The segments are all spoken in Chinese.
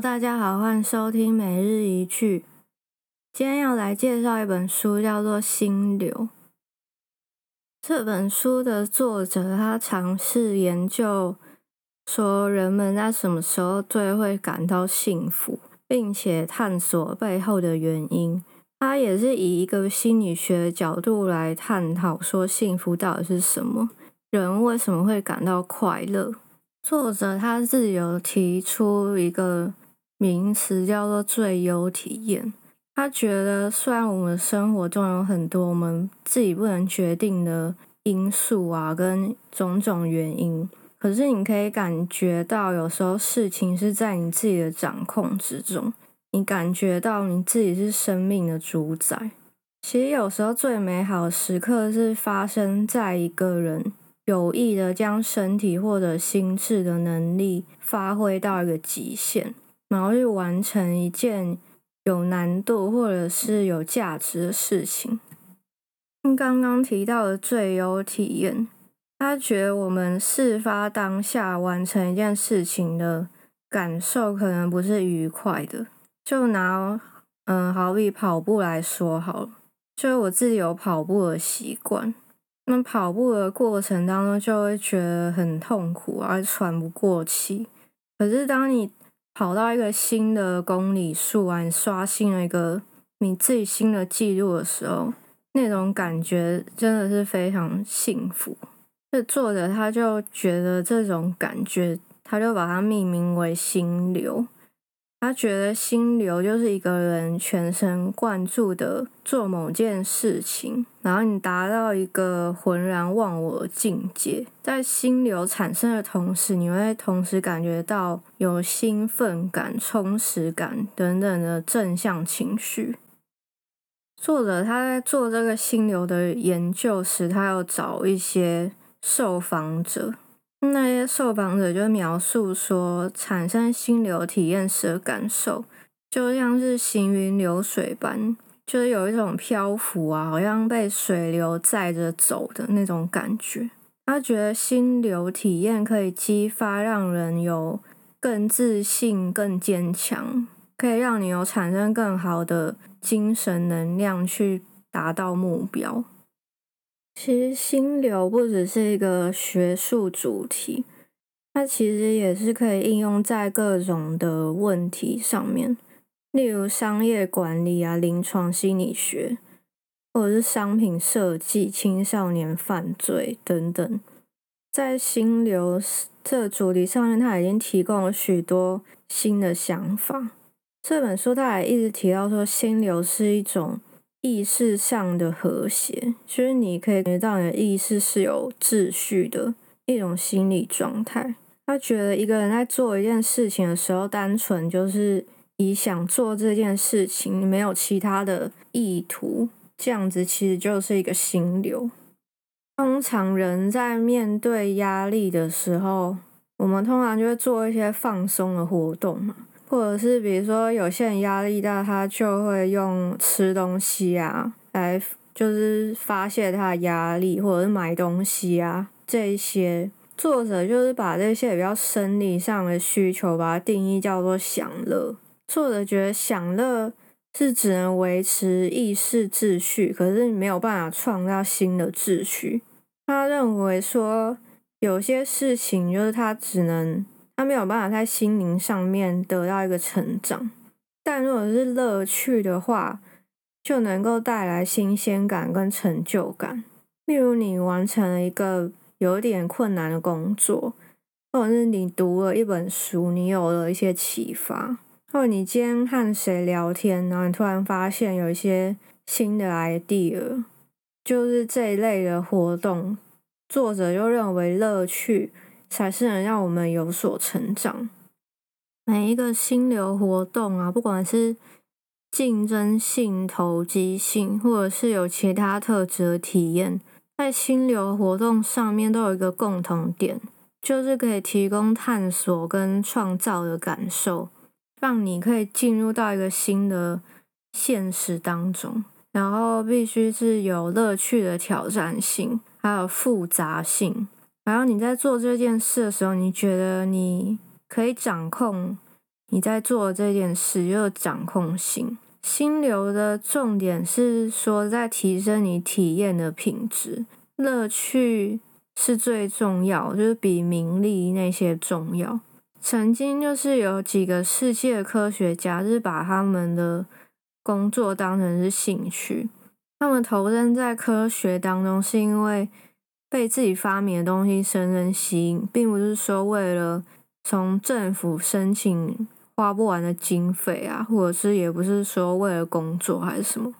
大家好，欢迎收听每日一句。今天要来介绍一本书，叫做《心流》。这本书的作者他尝试研究说，人们在什么时候最会感到幸福，并且探索背后的原因。他也是以一个心理学的角度来探讨说，幸福到底是什么，人为什么会感到快乐。作者他自己有提出一个名词叫做“最优体验”。他觉得，虽然我们生活中有很多我们自己不能决定的因素啊，跟种种原因，可是你可以感觉到，有时候事情是在你自己的掌控之中。你感觉到你自己是生命的主宰。其实有时候最美好的时刻是发生在一个人。有意的将身体或者心智的能力发挥到一个极限，然后去完成一件有难度或者是有价值的事情。刚刚提到的最优体验，他觉得我们事发当下完成一件事情的感受可能不是愉快的。就拿嗯，好比跑步来说好了，就我自己有跑步的习惯。那跑步的过程当中，就会觉得很痛苦，而喘不过气。可是当你跑到一个新的公里数啊，你刷新了一个你自己新的记录的时候，那种感觉真的是非常幸福。这作者他就觉得这种感觉，他就把它命名为心流。他觉得心流就是一个人全神贯注的做某件事情，然后你达到一个浑然忘我境界。在心流产生的同时，你会同时感觉到有兴奋感、充实感等等的正向情绪。作者他在做这个心流的研究时，他要找一些受访者。那些受访者就描述说，产生心流体验时的感受，就像是行云流水般，就是有一种漂浮啊，好像被水流载着走的那种感觉。他觉得心流体验可以激发让人有更自信、更坚强，可以让你有产生更好的精神能量去达到目标。其实心流不只是一个学术主题，它其实也是可以应用在各种的问题上面，例如商业管理啊、临床心理学，或者是商品设计、青少年犯罪等等。在心流这主题上面，它已经提供了许多新的想法。这本书它也一直提到说，心流是一种。意识上的和谐，就是你可以感觉到你的意识是有秩序的一种心理状态。他觉得一个人在做一件事情的时候，单纯就是以想做这件事情，没有其他的意图，这样子其实就是一个心流。通常人在面对压力的时候，我们通常就会做一些放松的活动嘛。或者是比如说，有些人压力大，他就会用吃东西啊来，就是发泄他的压力，或者是买东西啊这些。作者就是把这些比较生理上的需求，把它定义叫做享乐。作者觉得享乐是只能维持意识秩序，可是你没有办法创造新的秩序。他认为说，有些事情就是他只能。他没有办法在心灵上面得到一个成长，但如果是乐趣的话，就能够带来新鲜感跟成就感。例如，你完成了一个有点困难的工作，或者是你读了一本书，你有了一些启发，或者你今天和谁聊天，然后你突然发现有一些新的 idea，就是这一类的活动，作者就认为乐趣。才是能让我们有所成长。每一个心流活动啊，不管是竞争性、投机性，或者是有其他特质的体验，在心流活动上面都有一个共同点，就是可以提供探索跟创造的感受，让你可以进入到一个新的现实当中。然后必须是有乐趣的挑战性，还有复杂性。然后你在做这件事的时候，你觉得你可以掌控你在做这件事，就有掌控性。心流的重点是说，在提升你体验的品质，乐趣是最重要，就是比名利那些重要。曾经就是有几个世界科学家，是把他们的工作当成是兴趣，他们投身在科学当中，是因为被自己发明的东西深深吸引，并不是说为了从政府申请花不完的经费啊，或者是也不是说为了工作还是什么。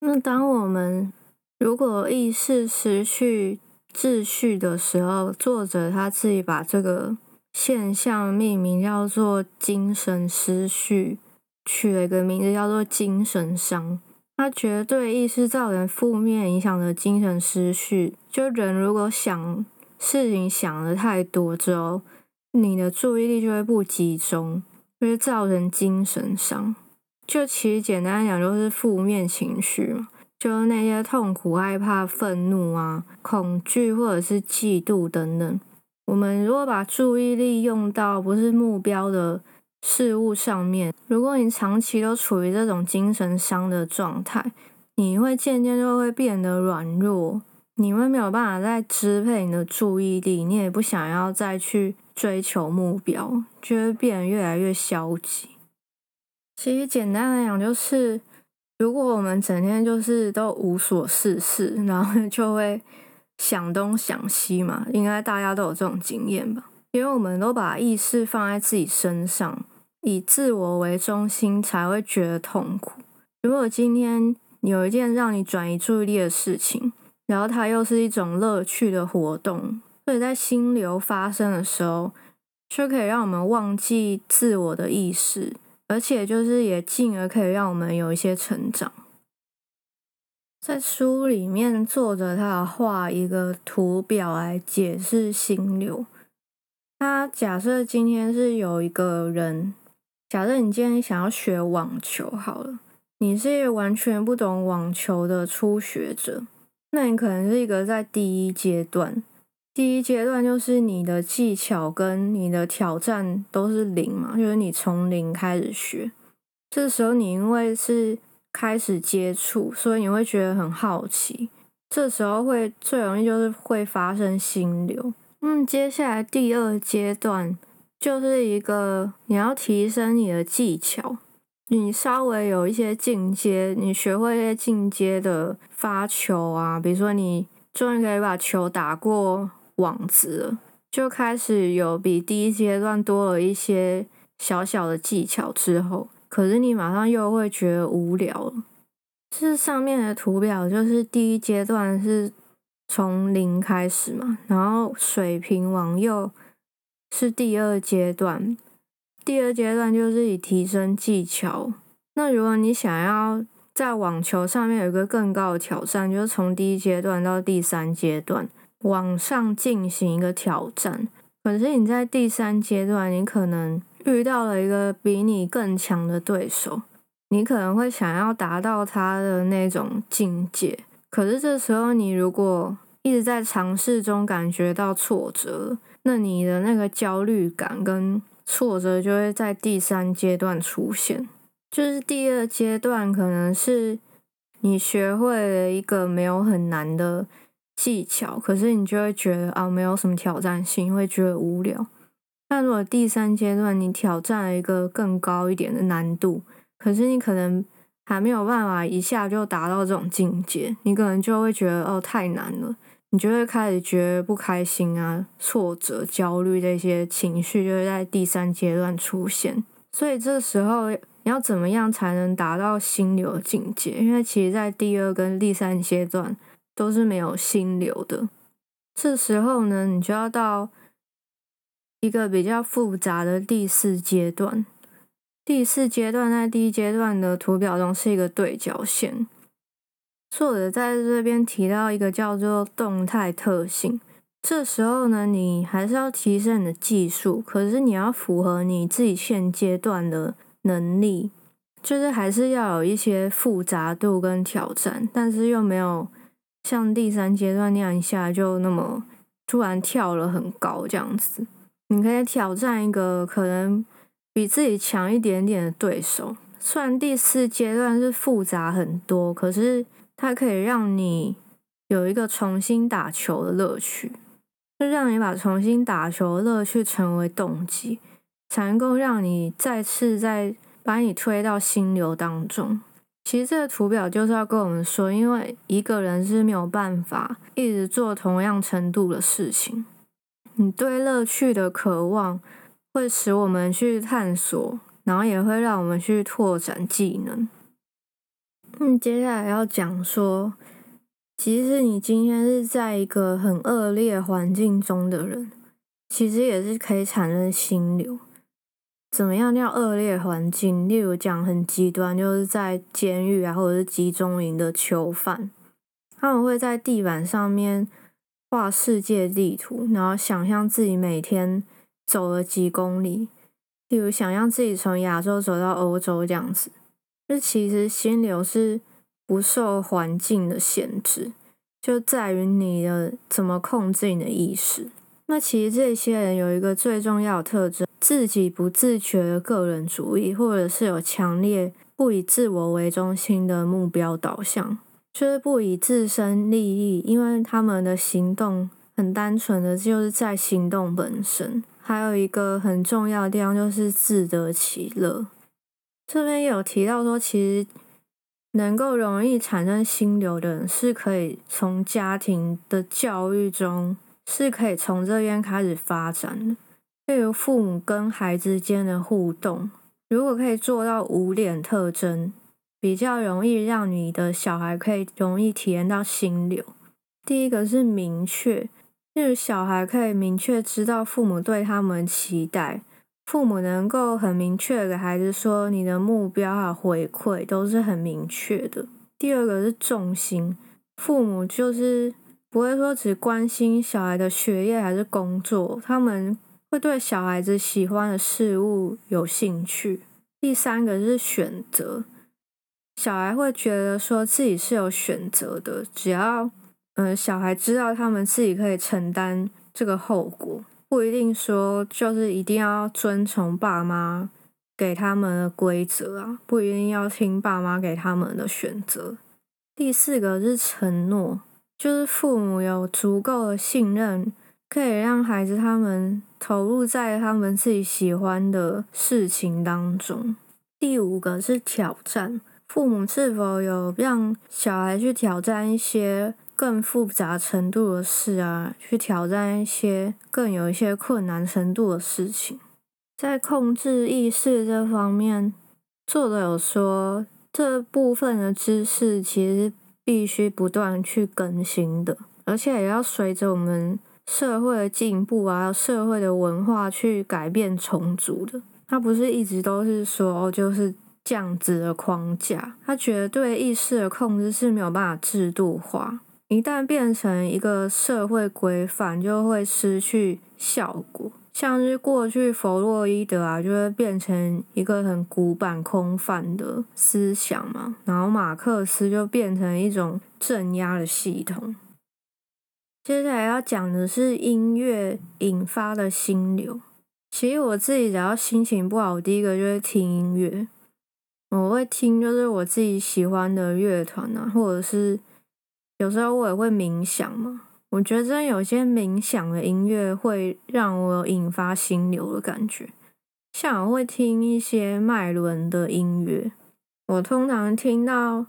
那当我们如果意识失去秩序的时候，作者他自己把这个现象命名叫做精神失序，取了一个名字叫做精神伤。它绝对意识造成负面影响的精神失序，就人如果想事情想得太多之后，你的注意力就会不集中，就会造成精神伤。就其实简单来讲，就是负面情绪嘛，就是那些痛苦、害怕、愤怒啊、恐惧或者是嫉妒等等。我们如果把注意力用到不是目标的事物上面，如果你长期都处于这种精神伤的状态，你会渐渐就会变得软弱，你会没有办法再支配你的注意力，你也不想要再去追求目标，就会变得越来越消极。其实简单来讲，就是如果我们整天就是都无所事事，然后就会想东想西嘛，应该大家都有这种经验吧。因为我们都把意识放在自己身上，以自我为中心，才会觉得痛苦。如果今天有一件让你转移注意力的事情，然后它又是一种乐趣的活动，所以在心流发生的时候，就可以让我们忘记自我的意识，而且就是也进而可以让我们有一些成长。在书里面，作者他画一个图表来解释心流。他假设今天是有一个人，假设你今天想要学网球好了，你是一个完全不懂网球的初学者，那你可能是一个在第一阶段，第一阶段就是你的技巧跟你的挑战都是零嘛，就是你从零开始学。这时候你因为是开始接触，所以你会觉得很好奇，这时候会最容易就是会发生心流。嗯，接下来第二阶段就是一个你要提升你的技巧，你稍微有一些进阶，你学会一些进阶的发球啊，比如说你终于可以把球打过网子了，就开始有比第一阶段多了一些小小的技巧之后，可是你马上又会觉得无聊了。是上面的图表，就是第一阶段是。从零开始嘛，然后水平往右是第二阶段。第二阶段就是以提升技巧。那如果你想要在网球上面有一个更高的挑战，就是从第一阶段到第三阶段往上进行一个挑战。可是你在第三阶段，你可能遇到了一个比你更强的对手，你可能会想要达到他的那种境界。可是这时候，你如果一直在尝试中感觉到挫折，那你的那个焦虑感跟挫折就会在第三阶段出现。就是第二阶段可能是你学会了一个没有很难的技巧，可是你就会觉得啊，没有什么挑战性，会觉得无聊。那如果第三阶段你挑战了一个更高一点的难度，可是你可能。还没有办法一下就达到这种境界，你可能就会觉得哦，太难了，你就会开始觉得不开心啊、挫折、焦虑这些情绪就会在第三阶段出现。所以这时候你要怎么样才能达到心流的境界？因为其实在第二跟第三阶段都是没有心流的。这时候呢，你就要到一个比较复杂的第四阶段。第四阶段在第一阶段的图表中是一个对角线。作者在这边提到一个叫做动态特性。这时候呢，你还是要提升你的技术，可是你要符合你自己现阶段的能力，就是还是要有一些复杂度跟挑战，但是又没有像第三阶段那样一下就那么突然跳了很高这样子。你可以挑战一个可能。比自己强一点点的对手。虽然第四阶段是复杂很多，可是它可以让你有一个重新打球的乐趣，就让你把重新打球的乐趣成为动机，才能够让你再次再把你推到心流当中。其实这个图表就是要跟我们说，因为一个人是没有办法一直做同样程度的事情，你对乐趣的渴望会使我们去探索。然后也会让我们去拓展技能。嗯，接下来要讲说，即使你今天是在一个很恶劣环境中的人，其实也是可以产生心流。怎么样叫恶劣环境？例如讲很极端，就是在监狱啊，或者是集中营的囚犯，他们会在地板上面画世界地图，然后想象自己每天走了几公里。例如，想让自己从亚洲走到欧洲这样子，那其实心流是不受环境的限制，就在于你的怎么控制你的意识。那其实这些人有一个最重要的特征，自己不自觉的个人主义，或者是有强烈不以自我为中心的目标导向，就是不以自身利益，因为他们的行动很单纯的就是在行动本身。还有一个很重要的地方就是自得其乐。这边有提到说，其实能够容易产生心流的人，是可以从家庭的教育中，是可以从这边开始发展的。例如父母跟孩子间的互动，如果可以做到五点特征，比较容易让你的小孩可以容易体验到心流。第一个是明确。就是小孩可以明确知道父母对他们期待，父母能够很明确给孩子说，你的目标和回馈都是很明确的。第二个是重心，父母就是不会说只关心小孩的学业还是工作，他们会对小孩子喜欢的事物有兴趣。第三个是选择，小孩会觉得说自己是有选择的，只要。嗯，小孩知道他们自己可以承担这个后果，不一定说就是一定要遵从爸妈给他们的规则啊，不一定要听爸妈给他们的选择。第四个是承诺，就是父母有足够的信任，可以让孩子他们投入在他们自己喜欢的事情当中。第五个是挑战，父母是否有让小孩去挑战一些。更复杂程度的事啊，去挑战一些更有一些困难程度的事情，在控制意识这方面，作者有说，这部分的知识其实必须不断去更新的，而且也要随着我们社会的进步啊，社会的文化去改变重组的。它不是一直都是说就是这样子的框架，它绝对意识的控制是没有办法制度化。一旦变成一个社会规范，就会失去效果。像是过去弗洛伊德啊，就会变成一个很古板空泛的思想嘛。然后马克思就变成一种镇压的系统。接下来要讲的是音乐引发的心流。其实我自己只要心情不好，我第一个就会听音乐。我会听就是我自己喜欢的乐团啊，或者是。有时候我也会冥想嘛，我觉得真有些冥想的音乐会让我引发心流的感觉。像我会听一些脉轮的音乐，我通常听到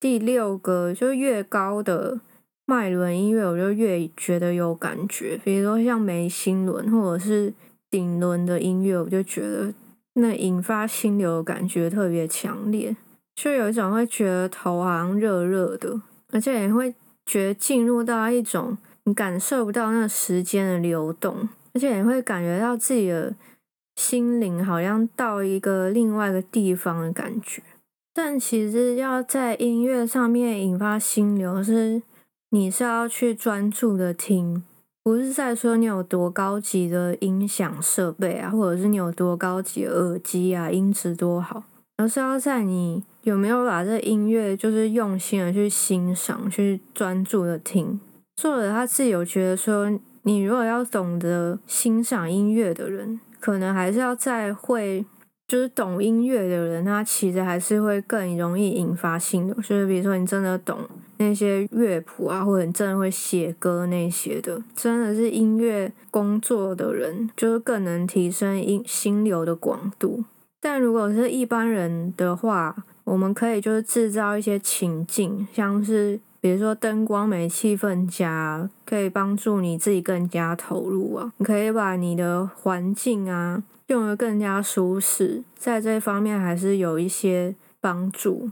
第六个就越高的脉轮音乐，我就越觉得有感觉。比如说像眉心轮或者是顶轮的音乐，我就觉得那引发心流的感觉特别强烈，就有一种会觉得头好像热热的。而且也会觉得进入到一种你感受不到那个时间的流动，而且也会感觉到自己的心灵好像到一个另外一个地方的感觉。但其实要在音乐上面引发心流，是你是要去专注的听，不是在说你有多高级的音响设备啊，或者是你有多高级的耳机啊，音质多好。而是要在你有没有把这音乐就是用心的去欣赏、去专注的听。作者他自己有觉得说，你如果要懂得欣赏音乐的人，可能还是要再会。就是懂音乐的人，他其实还是会更容易引发心流。就是比如说，你真的懂那些乐谱啊，或者你真的会写歌那些的，真的是音乐工作的人，就是更能提升音心流的广度。但如果是一般人的话，我们可以就是制造一些情境，像是比如说灯光美、气氛加，可以帮助你自己更加投入啊。你可以把你的环境啊。用得更加舒适，在这方面还是有一些帮助。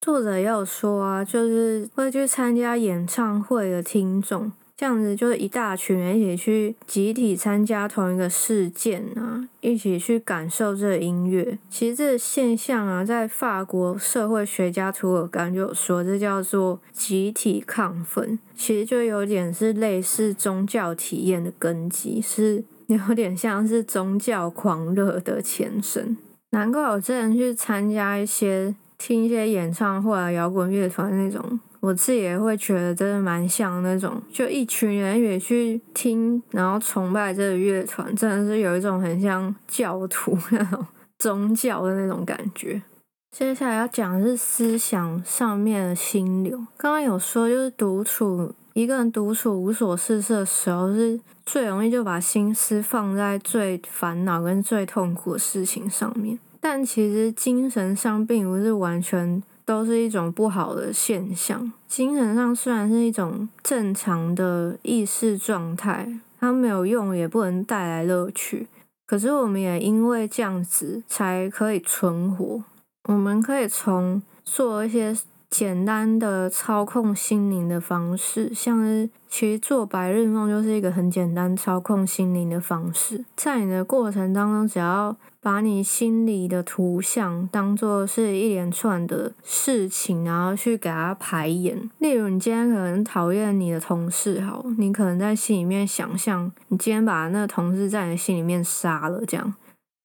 作者也有说啊，就是会去参加演唱会的听众，这样子就是一大群人一起去集体参加同一个事件啊，一起去感受这个音乐。其实这个现象啊，在法国社会学家涂尔干就有说，这叫做集体亢奋。其实就有点是类似宗教体验的根基是。有点像是宗教狂热的前身，难怪我之前去参加一些听一些演唱会啊、摇滚乐团那种，我自己也会觉得真的蛮像那种，就一群人也去听，然后崇拜这个乐团，真的是有一种很像教徒那种宗教的那种感觉。接下来要讲的是思想上面的心流，刚刚有说就是独处。一个人独处无所事事的时候，是最容易就把心思放在最烦恼跟最痛苦的事情上面。但其实精神上并不是完全都是一种不好的现象。精神上虽然是一种正常的意识状态，它没有用，也不能带来乐趣。可是我们也因为这样子才可以存活。我们可以从做一些。简单的操控心灵的方式，像是其实做白日梦就是一个很简单操控心灵的方式。在你的过程当中，只要把你心里的图像当做是一连串的事情，然后去给它排演。例如，你今天可能讨厌你的同事，好，你可能在心里面想象，你今天把那个同事在你心里面杀了，这样。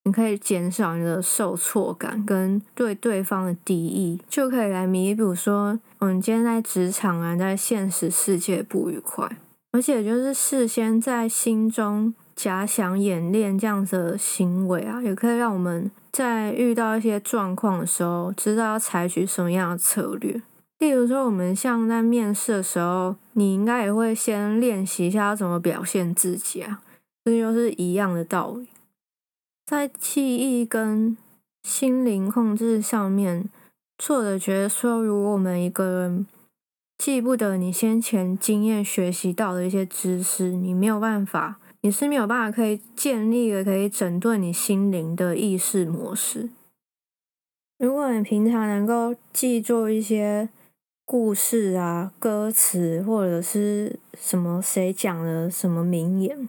你可以减少你的受挫感跟对对方的敌意，就可以来弥补说，我们今天在职场啊，在现实世界不愉快。而且就是事先在心中假想演练这样子的行为啊，也可以让我们在遇到一些状况的时候，知道要采取什么样的策略。例如说，我们像在面试的时候，你应该也会先练习一下要怎么表现自己啊，这就是一样的道理。在记忆跟心灵控制上面，作者觉得说，如果我们一个人记不得你先前经验学习到的一些知识，你没有办法，你是没有办法可以建立的可以整顿你心灵的意识模式。如果你平常能够记住一些故事啊、歌词，或者是什么谁讲的什么名言。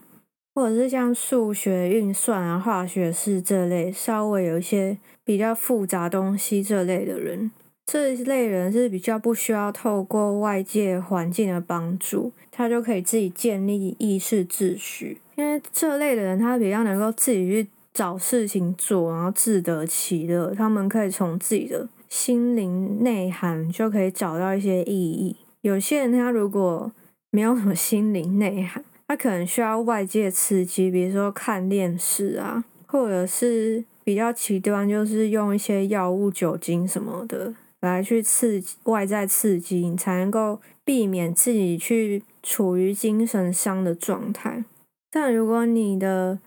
或者是像数学运算啊、化学式这类稍微有一些比较复杂东西这类的人，这一类人是比较不需要透过外界环境的帮助，他就可以自己建立意识秩序。因为这类的人，他比较能够自己去找事情做，然后自得其乐。他们可以从自己的心灵内涵就可以找到一些意义。有些人他如果没有什么心灵内涵，他可能需要外界刺激，比如说看电视啊，或者是比较极端，就是用一些药物、酒精什么的来去刺激外在刺激，你才能够避免自己去处于精神伤的状态。但如果你的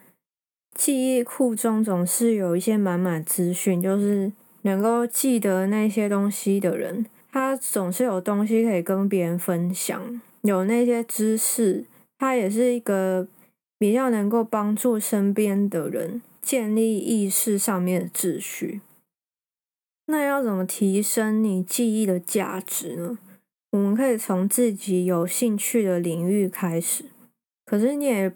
记忆库中总是有一些满满资讯，就是能够记得那些东西的人，他总是有东西可以跟别人分享，有那些知识。他也是一个比较能够帮助身边的人建立意识上面的秩序。那要怎么提升你记忆的价值呢？我们可以从自己有兴趣的领域开始。可是你也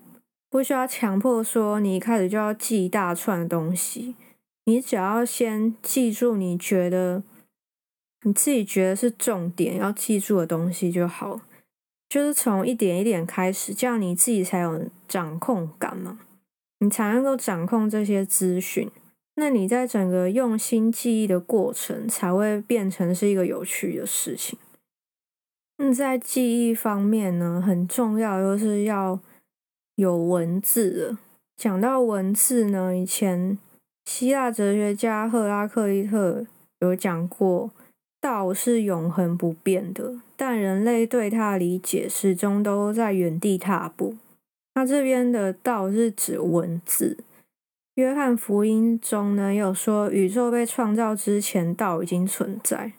不需要强迫说你一开始就要记一大串东西，你只要先记住你觉得你自己觉得是重点要记住的东西就好。就是从一点一点开始，这样你自己才有掌控感嘛，你才能够掌控这些资讯。那你在整个用心记忆的过程，才会变成是一个有趣的事情。那在记忆方面呢，很重要就是要有文字的，讲到文字呢，以前希腊哲学家赫拉克利特有讲过，道是永恒不变的，但人类对它的理解始终都在原地踏步。那这边的道是指文字。约翰福音中呢，有说宇宙被创造之前，道已经存在。